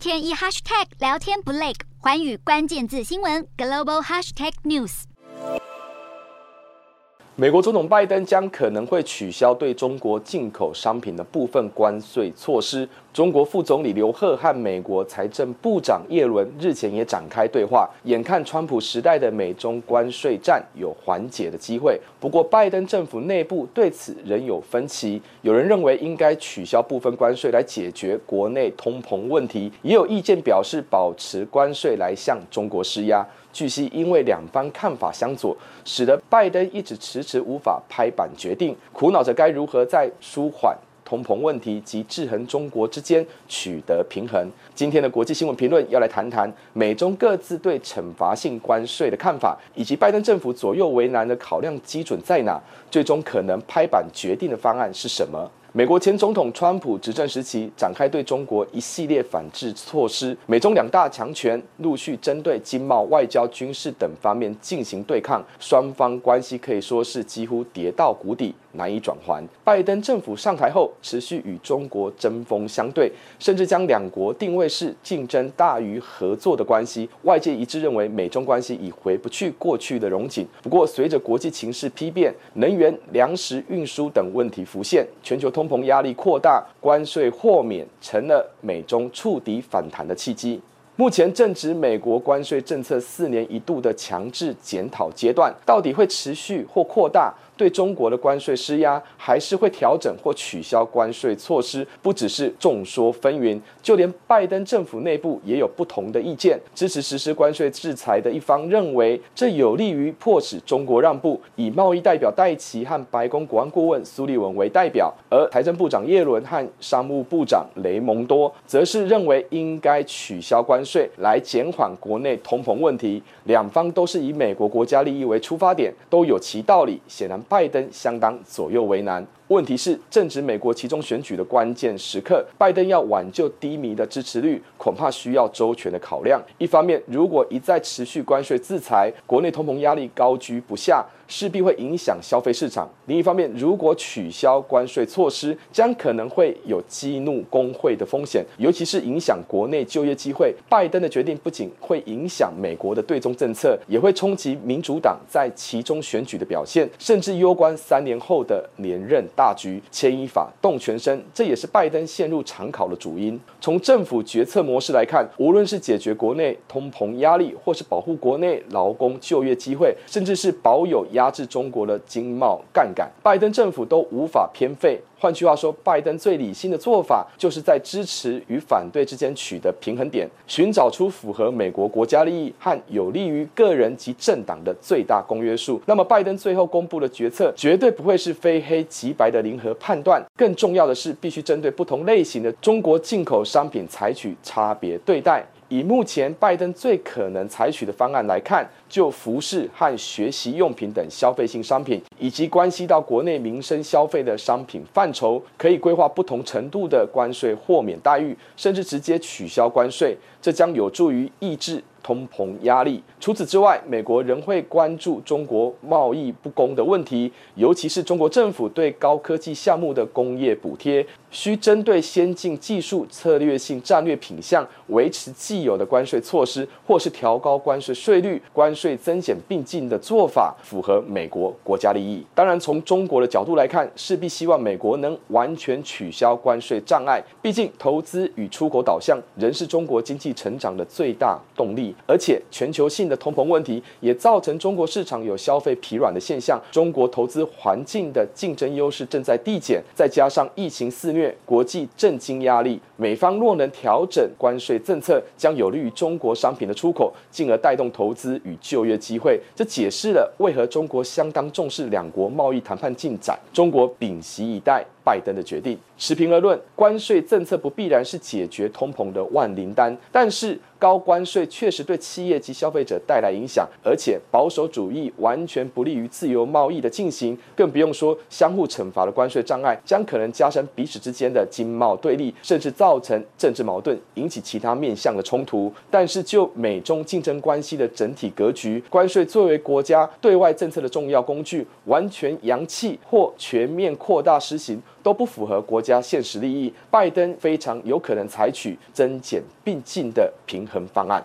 天一 hashtag 聊天不累，环宇关键字新闻 global hashtag news。美国总统拜登将可能会取消对中国进口商品的部分关税措施。中国副总理刘鹤和美国财政部长耶伦日前也展开对话，眼看川普时代的美中关税战有缓解的机会。不过，拜登政府内部对此仍有分歧，有人认为应该取消部分关税来解决国内通膨问题，也有意见表示保持关税来向中国施压。据悉，因为两方看法相左，使得拜登一直迟迟无法拍板决定，苦恼着该如何在舒缓通膨问题及制衡中国之间取得平衡。今天的国际新闻评论要来谈谈美中各自对惩罚性关税的看法，以及拜登政府左右为难的考量基准在哪，最终可能拍板决定的方案是什么？美国前总统川普执政时期展开对中国一系列反制措施，美中两大强权陆续针对经贸、外交、军事等方面进行对抗，双方关系可以说是几乎跌到谷底。难以转圜。拜登政府上台后，持续与中国针锋相对，甚至将两国定位是竞争大于合作的关系。外界一致认为，美中关系已回不去过去的荣景。不过，随着国际情势丕变，能源、粮食运输等问题浮现，全球通通膨压力扩大，关税豁免成了美中触底反弹的契机。目前正值美国关税政策四年一度的强制检讨阶段，到底会持续或扩大？对中国的关税施压，还是会调整或取消关税措施，不只是众说纷纭，就连拜登政府内部也有不同的意见。支持实施关税制裁的一方认为，这有利于迫使中国让步，以贸易代表戴琪和白宫国安顾问苏利文为代表，而财政部长叶伦和商务部长雷蒙多则是认为应该取消关税税来减缓国内通膨问题。两方都是以美国国家利益为出发点，都有其道理。显然。拜登相当左右为难。问题是，正值美国期中选举的关键时刻，拜登要挽救低迷的支持率，恐怕需要周全的考量。一方面，如果一再持续关税制裁，国内通膨压力高居不下，势必会影响消费市场；另一方面，如果取消关税措施，将可能会有激怒工会的风险，尤其是影响国内就业机会。拜登的决定不仅会影响美国的对中政策，也会冲击民主党在期中选举的表现，甚至攸关三年后的连任。大局牵一发动全身，这也是拜登陷入长考的主因。从政府决策模式来看，无论是解决国内通膨压力，或是保护国内劳工就业机会，甚至是保有压制中国的经贸杠杆，拜登政府都无法偏废。换句话说，拜登最理性的做法，就是在支持与反对之间取得平衡点，寻找出符合美国国家利益和有利于个人及政党的最大公约数。那么，拜登最后公布的决策，绝对不会是非黑即白的零和判断。更重要的是，必须针对不同类型的中国进口商品采取差别对待。以目前拜登最可能采取的方案来看，就服饰和学习用品等消费性商品，以及关系到国内民生消费的商品范畴，可以规划不同程度的关税豁免待遇，甚至直接取消关税。这将有助于抑制通膨压力。除此之外，美国仍会关注中国贸易不公的问题，尤其是中国政府对高科技项目的工业补贴，需针对先进技术、策略性战略品项维持既有的关税措施，或是调高关税税率、关税增减并进的做法，符合美国国家利益。当然，从中国的角度来看，势必希望美国能完全取消关税障碍。毕竟，投资与出口导向仍是中国经济成长的最大动力，而且全球性的通膨问题也造成中国市场有消费疲软的现象。中国投资环境的竞争优势正在递减，再加上疫情肆虐，国际震惊压力，美方若能调整关税政策，将有利于中国商品的出口，进而带动投资与就业机会。这解释了为何中国相当重视两国贸易谈判进展。中国屏息以待。拜登的决定，持平而论，关税政策不必然是解决通膨的万灵丹，但是高关税确实对企业及消费者带来影响，而且保守主义完全不利于自由贸易的进行，更不用说相互惩罚的关税障碍将可能加深彼此之间的经贸对立，甚至造造成政治矛盾，引起其他面向的冲突。但是就美中竞争关系的整体格局，关税作为国家对外政策的重要工具，完全扬弃或全面扩大施行，都不符合国家现实利益。拜登非常有可能采取增减并进的平衡方案。